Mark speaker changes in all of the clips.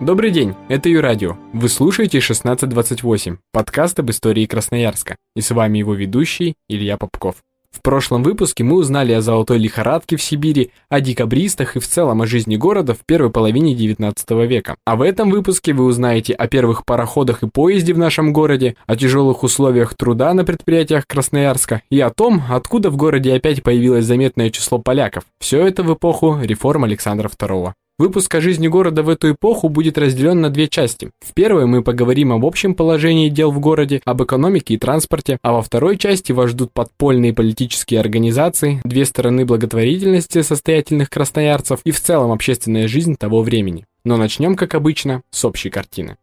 Speaker 1: Добрый день, это Юрадио. Вы слушаете 1628, подкаст об истории Красноярска. И с вами его ведущий Илья Попков. В прошлом выпуске мы узнали о золотой лихорадке в Сибири, о декабристах и в целом о жизни города в первой половине 19 века. А в этом выпуске вы узнаете о первых пароходах и поезде в нашем городе, о тяжелых условиях труда на предприятиях Красноярска и о том, откуда в городе опять появилось заметное число поляков. Все это в эпоху реформ Александра II. Выпуск о жизни города в эту эпоху будет разделен на две части. В первой мы поговорим об общем положении дел в городе, об экономике и транспорте, а во второй части вас ждут подпольные политические организации, две стороны благотворительности состоятельных красноярцев и в целом общественная жизнь того времени. Но начнем, как обычно, с общей картины.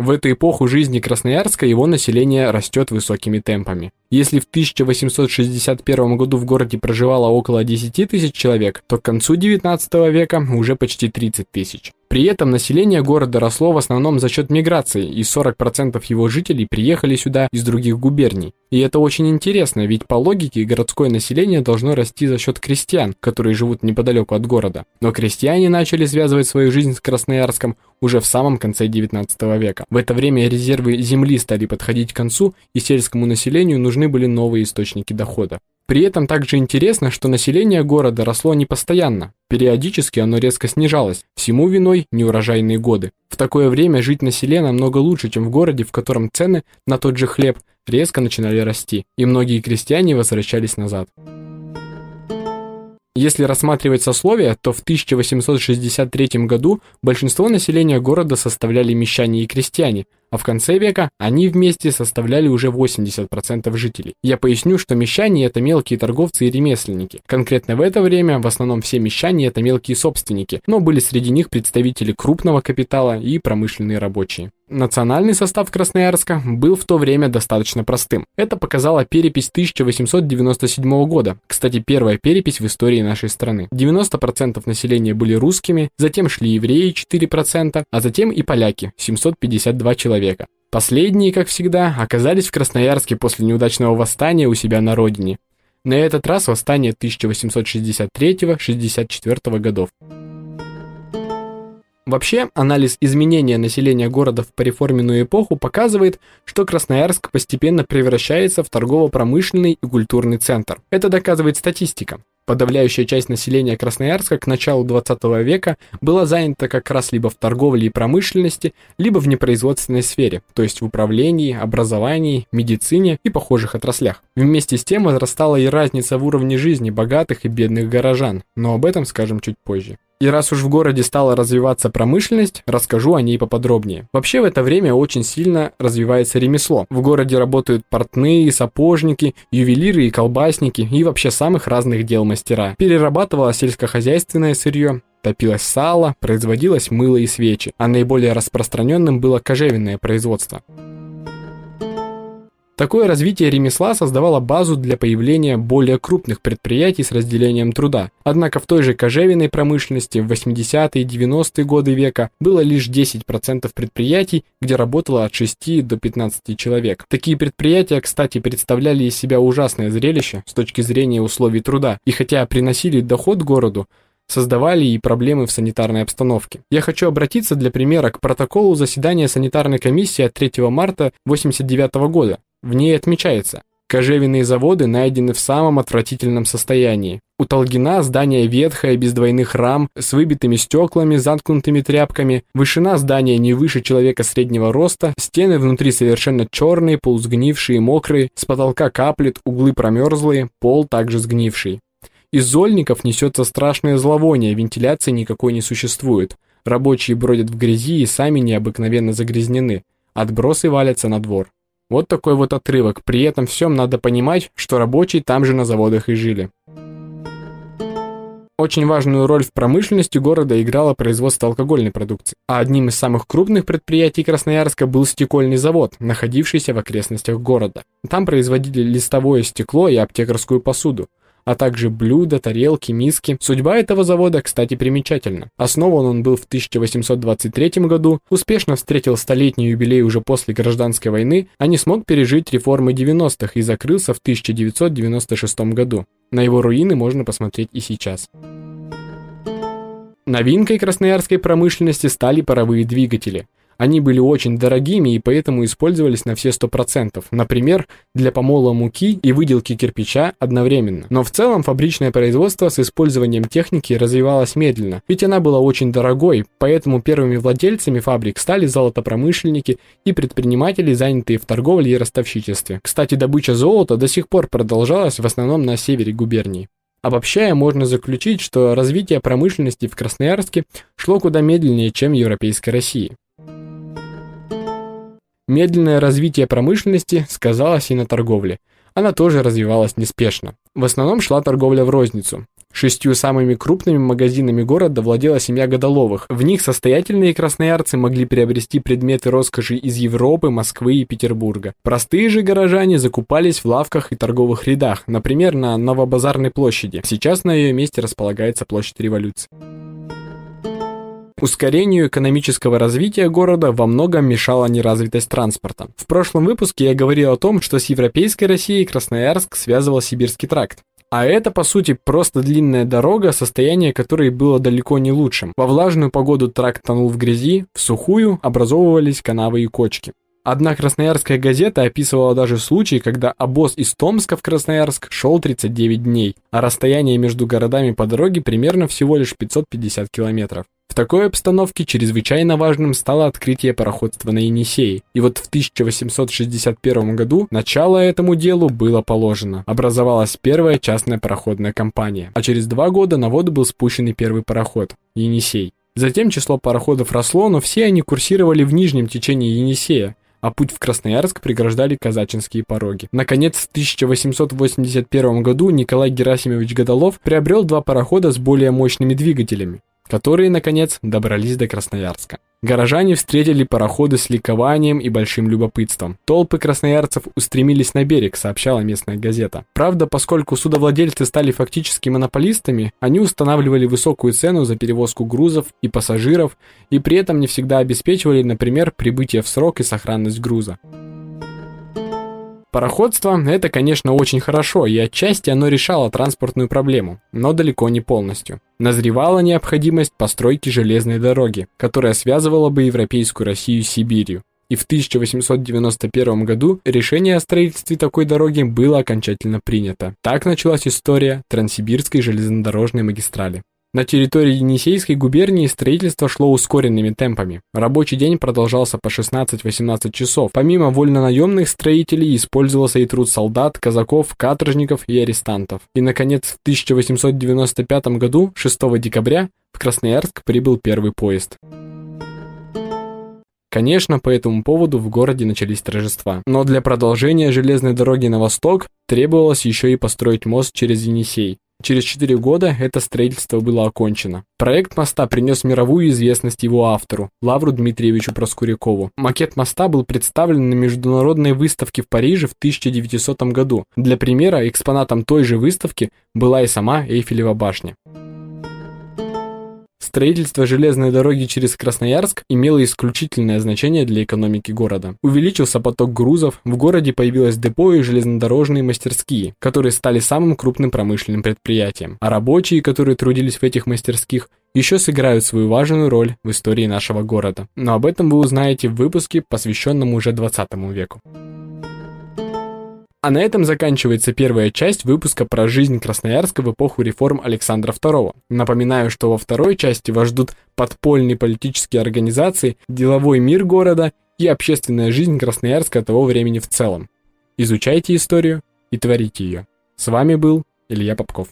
Speaker 1: В эту эпоху жизни Красноярска его население растет высокими темпами. Если в 1861 году в городе проживало около 10 тысяч человек, то к концу 19 века уже почти 30 тысяч. При этом население города росло в основном за счет миграции, и 40% его жителей приехали сюда из других губерний. И это очень интересно, ведь по логике городское население должно расти за счет крестьян, которые живут неподалеку от города. Но крестьяне начали связывать свою жизнь с Красноярском уже в самом конце 19 века. В это время резервы земли стали подходить к концу, и сельскому населению нужны были новые источники дохода. При этом также интересно, что население города росло не постоянно. Периодически оно резко снижалось, всему виной неурожайные годы. В такое время жить на селе намного лучше, чем в городе, в котором цены на тот же хлеб резко начинали расти, и многие крестьяне возвращались назад. Если рассматривать сословия, то в 1863 году большинство населения города составляли мещане и крестьяне, а в конце века они вместе составляли уже 80% жителей. Я поясню, что мещане – это мелкие торговцы и ремесленники. Конкретно в это время в основном все мещане – это мелкие собственники, но были среди них представители крупного капитала и промышленные рабочие. Национальный состав Красноярска был в то время достаточно простым. Это показала перепись 1897 года. Кстати, первая перепись в истории нашей страны. 90% населения были русскими, затем шли евреи 4%, а затем и поляки 752 человека. Последние, как всегда, оказались в Красноярске после неудачного восстания у себя на родине. На этот раз восстание 1863-64 годов. Вообще, анализ изменения населения города в пореформенную эпоху показывает, что Красноярск постепенно превращается в торгово-промышленный и культурный центр. Это доказывает статистика. Подавляющая часть населения Красноярска к началу 20 века была занята как раз либо в торговле и промышленности, либо в непроизводственной сфере, то есть в управлении, образовании, медицине и похожих отраслях. Вместе с тем возрастала и разница в уровне жизни богатых и бедных горожан, но об этом скажем чуть позже. И раз уж в городе стала развиваться промышленность, расскажу о ней поподробнее. Вообще в это время очень сильно развивается ремесло. В городе работают портные, сапожники, ювелиры и колбасники и вообще самых разных дел мастера. Перерабатывалось сельскохозяйственное сырье, топилось сало, производилось мыло и свечи, а наиболее распространенным было кожевенное производство. Такое развитие ремесла создавало базу для появления более крупных предприятий с разделением труда. Однако в той же кожевенной промышленности в 80-е и 90-е годы века было лишь 10% предприятий, где работало от 6 до 15 человек. Такие предприятия, кстати, представляли из себя ужасное зрелище с точки зрения условий труда, и хотя приносили доход городу, создавали и проблемы в санитарной обстановке. Я хочу обратиться для примера к протоколу заседания санитарной комиссии от 3 марта 1989 года, в ней отмечается, кожевенные заводы найдены в самом отвратительном состоянии. У Толгина здание ветхое, без двойных рам, с выбитыми стеклами, заткнутыми тряпками, вышина здания не выше человека среднего роста, стены внутри совершенно черные, полусгнившие, мокрые, с потолка каплет, углы промерзлые, пол также сгнивший. Из зольников несется страшное зловоние, вентиляции никакой не существует. Рабочие бродят в грязи и сами необыкновенно загрязнены. Отбросы валятся на двор. Вот такой вот отрывок. При этом всем надо понимать, что рабочие там же на заводах и жили. Очень важную роль в промышленности города играло производство алкогольной продукции. А одним из самых крупных предприятий Красноярска был стекольный завод, находившийся в окрестностях города. Там производили листовое стекло и аптекарскую посуду а также блюда, тарелки, миски. Судьба этого завода, кстати, примечательна. Основан он был в 1823 году, успешно встретил столетний юбилей уже после гражданской войны, а не смог пережить реформы 90-х и закрылся в 1996 году. На его руины можно посмотреть и сейчас. Новинкой красноярской промышленности стали паровые двигатели – они были очень дорогими и поэтому использовались на все 100%, например, для помола муки и выделки кирпича одновременно. Но в целом фабричное производство с использованием техники развивалось медленно, ведь она была очень дорогой, поэтому первыми владельцами фабрик стали золотопромышленники и предприниматели, занятые в торговле и ростовщичестве. Кстати, добыча золота до сих пор продолжалась в основном на севере губернии. Обобщая, можно заключить, что развитие промышленности в Красноярске шло куда медленнее, чем в Европейской России. Медленное развитие промышленности сказалось и на торговле. Она тоже развивалась неспешно. В основном шла торговля в розницу. Шестью самыми крупными магазинами города владела семья Годоловых. В них состоятельные красноярцы могли приобрести предметы роскоши из Европы, Москвы и Петербурга. Простые же горожане закупались в лавках и торговых рядах, например, на Новобазарной площади. Сейчас на ее месте располагается площадь революции. Ускорению экономического развития города во многом мешала неразвитость транспорта. В прошлом выпуске я говорил о том, что с европейской Россией Красноярск связывал Сибирский тракт. А это, по сути, просто длинная дорога, состояние которой было далеко не лучшим. Во влажную погоду тракт тонул в грязи, в сухую образовывались канавы и кочки. Одна красноярская газета описывала даже случай, когда обоз из Томска в Красноярск шел 39 дней, а расстояние между городами по дороге примерно всего лишь 550 километров. В такой обстановке чрезвычайно важным стало открытие пароходства на Енисее. И вот в 1861 году начало этому делу было положено. Образовалась первая частная пароходная компания, а через два года на воду был спущен и первый пароход – Енисей. Затем число пароходов росло, но все они курсировали в нижнем течении Енисея, а путь в Красноярск преграждали казачинские пороги. Наконец, в 1881 году Николай Герасимович Годолов приобрел два парохода с более мощными двигателями которые, наконец, добрались до Красноярска. Горожане встретили пароходы с ликованием и большим любопытством. Толпы красноярцев устремились на берег, сообщала местная газета. Правда, поскольку судовладельцы стали фактически монополистами, они устанавливали высокую цену за перевозку грузов и пассажиров и при этом не всегда обеспечивали, например, прибытие в срок и сохранность груза. Пароходство – это, конечно, очень хорошо, и отчасти оно решало транспортную проблему, но далеко не полностью. Назревала необходимость постройки железной дороги, которая связывала бы Европейскую Россию с Сибирью. И в 1891 году решение о строительстве такой дороги было окончательно принято. Так началась история Транссибирской железнодорожной магистрали. На территории Енисейской губернии строительство шло ускоренными темпами. Рабочий день продолжался по 16-18 часов. Помимо вольнонаемных строителей использовался и труд солдат, казаков, каторжников и арестантов. И, наконец, в 1895 году, 6 декабря, в Красноярск прибыл первый поезд. Конечно, по этому поводу в городе начались торжества. Но для продолжения железной дороги на восток требовалось еще и построить мост через Енисей. Через 4 года это строительство было окончено. Проект моста принес мировую известность его автору, Лавру Дмитриевичу Проскурякову. Макет моста был представлен на международной выставке в Париже в 1900 году. Для примера, экспонатом той же выставки была и сама Эйфелева башня. Строительство железной дороги через Красноярск имело исключительное значение для экономики города. Увеличился поток грузов, в городе появилось депо и железнодорожные мастерские, которые стали самым крупным промышленным предприятием. А рабочие, которые трудились в этих мастерских, еще сыграют свою важную роль в истории нашего города. Но об этом вы узнаете в выпуске, посвященном уже 20 веку. А на этом заканчивается первая часть выпуска про жизнь Красноярска в эпоху реформ Александра II. Напоминаю, что во второй части вас ждут подпольные политические организации, деловой мир города и общественная жизнь Красноярска того времени в целом. Изучайте историю и творите ее. С вами был Илья Попков.